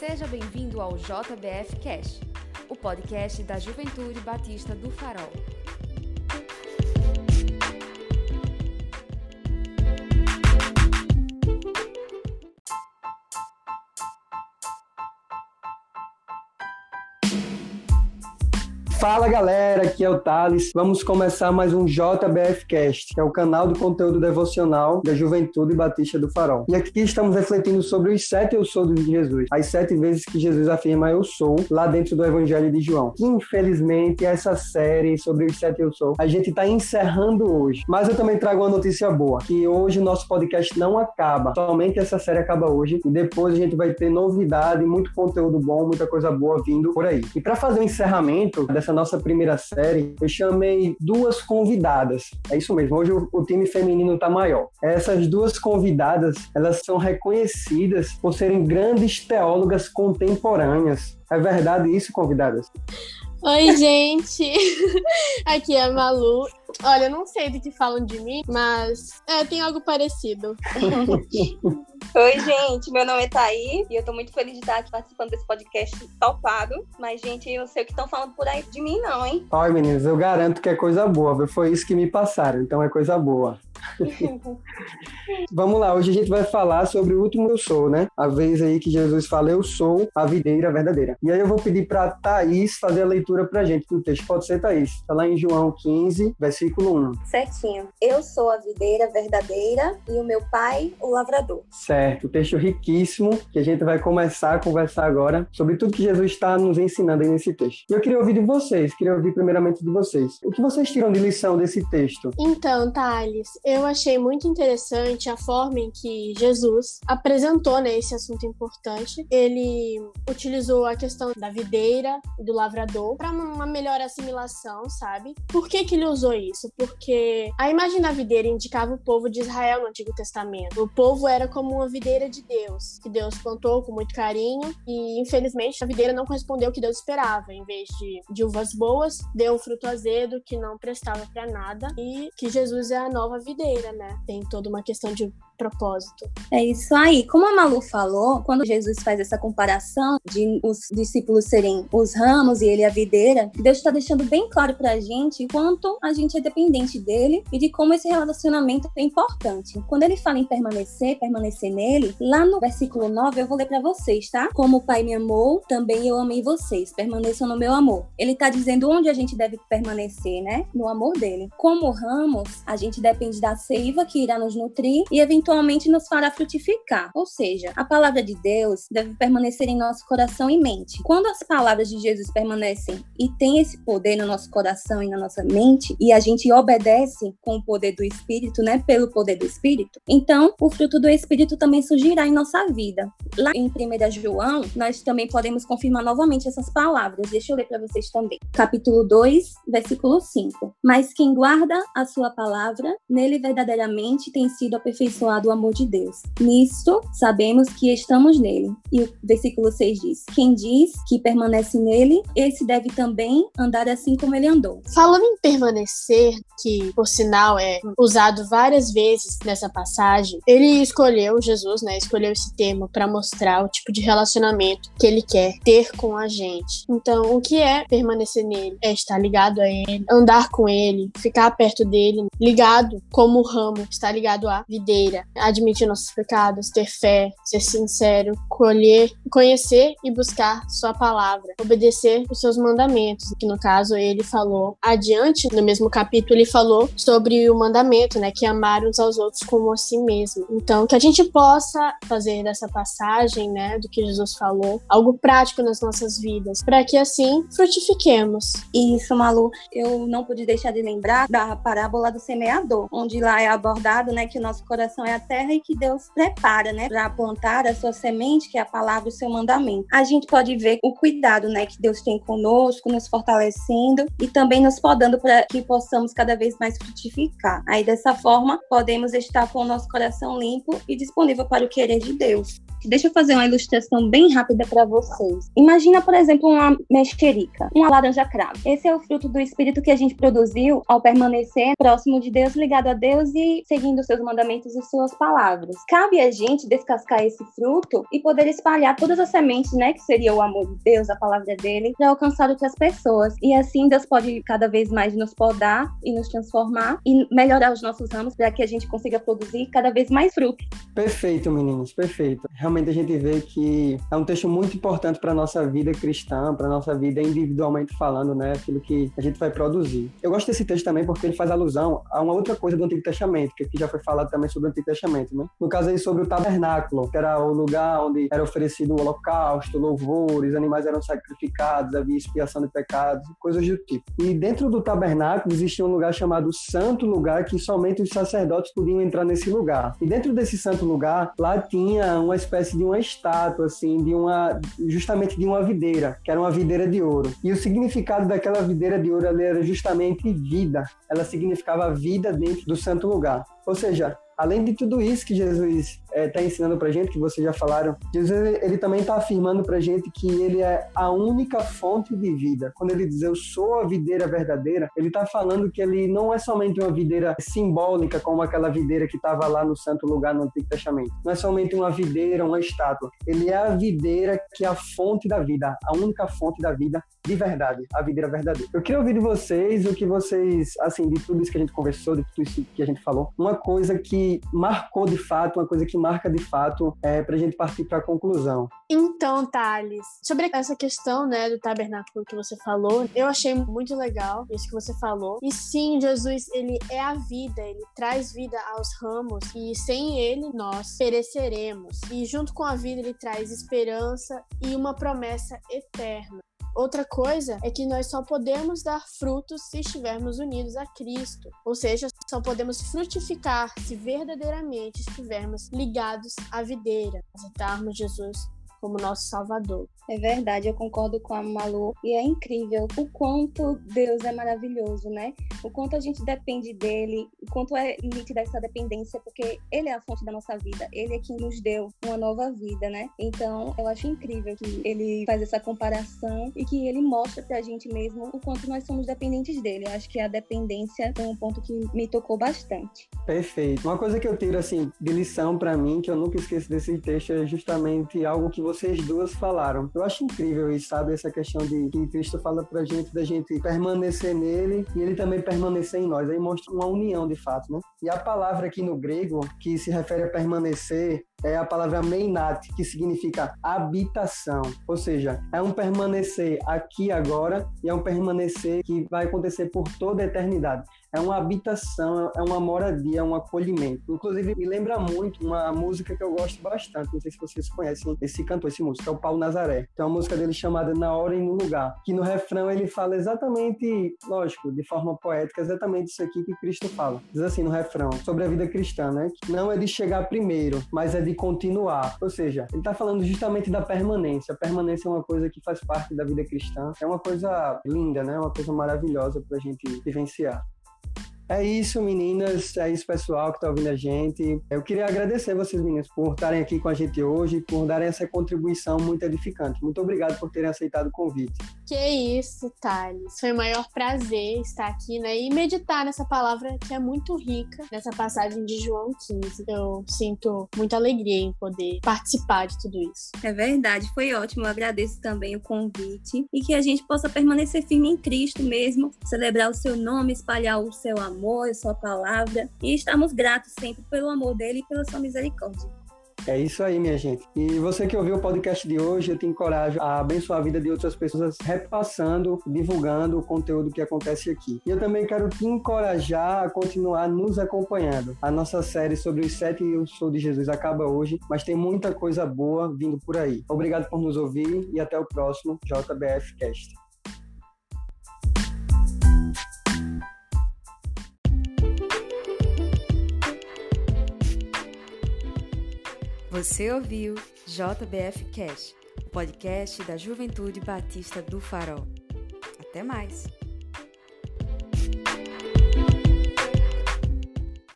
Seja bem-vindo ao JBF Cash, o podcast da Juventude Batista do Farol. Fala galera, aqui é o Thales. Vamos começar mais um JBF Cast, que é o canal de conteúdo devocional da Juventude Batista do Farol. E aqui estamos refletindo sobre os sete eu sou de Jesus, as sete vezes que Jesus afirma eu sou lá dentro do Evangelho de João. Infelizmente, essa série sobre os sete eu sou, a gente está encerrando hoje. Mas eu também trago uma notícia boa, que hoje o nosso podcast não acaba, somente essa série acaba hoje e depois a gente vai ter novidade, muito conteúdo bom, muita coisa boa vindo por aí. E para fazer o encerramento dessa essa nossa primeira série, eu chamei duas convidadas. É isso mesmo, hoje o, o time feminino está maior. Essas duas convidadas, elas são reconhecidas por serem grandes teólogas contemporâneas. É verdade isso, convidadas? Oi, gente! Aqui é a Malu. Olha, eu não sei do que falam de mim, mas é, tem algo parecido. Oi, gente, meu nome é Thaí e eu tô muito feliz de estar aqui participando desse podcast topado. Mas, gente, eu sei o que estão falando por aí de mim, não, hein? Olha, meninas, eu garanto que é coisa boa. Foi isso que me passaram, então é coisa boa. Vamos lá, hoje a gente vai falar sobre o último eu sou, né? A vez aí que Jesus fala, eu sou a videira verdadeira. E aí eu vou pedir para Thaís fazer a leitura pra gente do texto. Pode ser, Thaís? Está lá em João 15, versículo 1. Certinho. Eu sou a videira verdadeira e o meu pai, o lavrador. Certo, texto riquíssimo que a gente vai começar a conversar agora sobre tudo que Jesus está nos ensinando aí nesse texto. Eu queria ouvir de vocês, queria ouvir primeiramente de vocês. O que vocês tiram de lição desse texto? Então, Thales, eu achei muito interessante a forma em que Jesus apresentou né, esse assunto importante. Ele utilizou a questão da videira e do lavrador para uma melhor assimilação, sabe? Por que, que ele usou isso? Porque a imagem da videira indicava o povo de Israel no Antigo Testamento. O povo era como uma videira de Deus, que Deus plantou com muito carinho e, infelizmente, a videira não correspondeu ao que Deus esperava. Em vez de, de uvas boas, deu um fruto azedo que não prestava para nada e que Jesus é a nova videira, né? Tem toda uma questão de propósito. É isso aí. Como a Malu falou, quando Jesus faz essa comparação de os discípulos serem os ramos e ele a videira, Deus está deixando bem claro para a gente quanto a gente é dependente dele e de como esse relacionamento é importante. Quando ele fala em permanecer, permanecer nele, lá no versículo 9 eu vou ler para vocês, tá? Como o Pai me amou, também eu amei vocês. Permaneçam no meu amor. Ele está dizendo onde a gente deve permanecer, né? No amor dele. Como ramos, a gente depende da seiva que irá nos nutrir e eventualmente eventualmente nos fará frutificar. Ou seja, a palavra de Deus deve permanecer em nosso coração e mente. Quando as palavras de Jesus permanecem e têm esse poder no nosso coração e na nossa mente, e a gente obedece com o poder do Espírito, né? Pelo poder do Espírito, então o fruto do Espírito também surgirá em nossa vida. Lá em 1 João, nós também podemos confirmar novamente essas palavras. Deixa eu ler para vocês também. Capítulo 2, versículo 5. Mas quem guarda a sua palavra, nele verdadeiramente tem sido aperfeiçoado do amor de Deus. Nisto sabemos que estamos nele. E o versículo 6 diz: Quem diz que permanece nele, esse deve também andar assim como ele andou. Falando em permanecer, que por sinal é usado várias vezes nessa passagem, ele escolheu, Jesus, né, escolheu esse termo para mostrar o tipo de relacionamento que ele quer ter com a gente. Então, o que é permanecer nele? É estar ligado a ele, andar com ele, ficar perto dele, ligado como o ramo está ligado à videira, admitir nossos pecados, ter fé, ser sincero, colher, conhecer e buscar Sua palavra, obedecer os seus mandamentos. Que no caso ele falou adiante, no mesmo capítulo, ele falou sobre o mandamento, né, que é amar uns aos outros como a si mesmo. Então, que a gente possa fazer dessa passagem, né, do que Jesus falou, algo prático nas nossas vidas, para que assim frutifiquemos. Isso, Malu, eu não pude deixar de lembrar da parábola do semeador, onde lá é abordado, né, que o nosso coração é terra e que Deus prepara, né, para plantar a sua semente, que é a palavra o seu mandamento. A gente pode ver o cuidado, né, que Deus tem conosco, nos fortalecendo e também nos podando para que possamos cada vez mais frutificar. Aí dessa forma, podemos estar com o nosso coração limpo e disponível para o querer de Deus. Deixa eu fazer uma ilustração bem rápida para vocês. Imagina, por exemplo, uma mexerica, uma laranja cravo. Esse é o fruto do espírito que a gente produziu ao permanecer próximo de Deus, ligado a Deus e seguindo seus mandamentos e suas palavras. Cabe a gente descascar esse fruto e poder espalhar todas as sementes, né, que seria o amor de Deus, a palavra dele, para alcançar outras pessoas. E assim Deus pode cada vez mais nos podar e nos transformar e melhorar os nossos ramos para que a gente consiga produzir cada vez mais fruto. Perfeito, meninos, perfeito. Realmente a gente vê que é um texto muito importante para nossa vida cristã, para nossa vida individualmente falando, né, aquilo que a gente vai produzir. Eu gosto desse texto também porque ele faz alusão a uma outra coisa do Antigo Testamento, que aqui já foi falado também sobre o Antigo Testamento, né? No caso aí sobre o tabernáculo, que era o lugar onde era oferecido o holocausto, louvores, animais eram sacrificados, havia expiação de pecados, coisas do tipo. E dentro do tabernáculo existia um lugar chamado Santo Lugar, que somente os sacerdotes podiam entrar nesse lugar. E dentro desse santo lugar, lá tinha uma espécie de uma estátua, assim, de uma, justamente de uma videira, que era uma videira de ouro. E o significado daquela videira de ouro era justamente vida. Ela significava vida dentro do santo lugar. Ou seja, além de tudo isso que Jesus está é, tá ensinando para gente, que vocês já falaram, Jesus ele também está afirmando para gente que ele é a única fonte de vida. Quando ele diz eu sou a videira verdadeira, ele está falando que ele não é somente uma videira simbólica, como aquela videira que estava lá no santo lugar no Antigo Testamento. Não é somente uma videira, uma estátua. Ele é a videira que é a fonte da vida, a única fonte da vida de verdade, a videira verdadeira. Eu queria ouvir de vocês o que vocês, assim, de tudo isso que a gente conversou, de tudo isso que a gente falou, uma coisa que marcou de fato, uma coisa que marca de fato, é, para a gente partir para a conclusão. Então, Thales, sobre essa questão, né, do tabernáculo que você falou, eu achei muito legal isso que você falou. E sim, Jesus, ele é a vida, ele traz vida aos ramos e sem ele nós pereceremos. E junto com a vida ele traz esperança e uma promessa eterna. Outra coisa é que nós só podemos dar frutos se estivermos unidos a Cristo, ou seja, só podemos frutificar se verdadeiramente estivermos ligados à videira, aceitarmos Jesus como nosso Salvador. É verdade, eu concordo com a Malu e é incrível o quanto Deus é maravilhoso, né? O quanto a gente depende dele, o quanto é nítida essa dependência, porque ele é a fonte da nossa vida, ele é quem nos deu uma nova vida, né? Então, eu acho incrível que ele faz essa comparação e que ele mostra pra gente mesmo o quanto nós somos dependentes dele. Eu acho que a dependência é um ponto que me tocou bastante. Perfeito. Uma coisa que eu tiro assim de lição para mim, que eu nunca esqueço desse texto, é justamente algo que vocês duas falaram. Eu acho incrível isso, sabe? Essa questão de que Cristo fala pra gente da gente permanecer nele e ele também permanecer em nós. Aí mostra uma união de fato, né? E a palavra aqui no grego, que se refere a permanecer, é a palavra meinat, que significa habitação. Ou seja, é um permanecer aqui agora e é um permanecer que vai acontecer por toda a eternidade é uma habitação, é uma moradia, é um acolhimento. Inclusive, me lembra muito uma música que eu gosto bastante, não sei se vocês conhecem esse cantor, esse músico, é o Paulo Nazaré. Tem uma música dele chamada Na Hora e no Lugar, que no refrão ele fala exatamente, lógico, de forma poética, exatamente isso aqui que Cristo fala. Diz assim no refrão, sobre a vida cristã, né? Não é de chegar primeiro, mas é de continuar. Ou seja, ele está falando justamente da permanência. A permanência é uma coisa que faz parte da vida cristã. É uma coisa linda, né? Uma coisa maravilhosa para a gente vivenciar. É isso, meninas. É isso, pessoal que está ouvindo a gente. Eu queria agradecer vocês, meninas, por estarem aqui com a gente hoje, por darem essa contribuição muito edificante. Muito obrigado por terem aceitado o convite. Que isso, Thales. Foi o maior prazer estar aqui, né? E meditar nessa palavra que é muito rica, nessa passagem de João 15. Eu sinto muita alegria em poder participar de tudo isso. É verdade, foi ótimo. Eu agradeço também o convite e que a gente possa permanecer firme em Cristo mesmo, celebrar o seu nome, espalhar o seu amor amor, a sua palavra. E estamos gratos sempre pelo amor dele e pela sua misericórdia. É isso aí, minha gente. E você que ouviu o podcast de hoje, eu te encorajo a abençoar a vida de outras pessoas, repassando, divulgando o conteúdo que acontece aqui. E eu também quero te encorajar a continuar nos acompanhando. A nossa série sobre os sete e o sou de Jesus acaba hoje, mas tem muita coisa boa vindo por aí. Obrigado por nos ouvir e até o próximo JBF Cast. Você ouviu JBF Cash, o podcast da Juventude Batista do Farol. Até mais!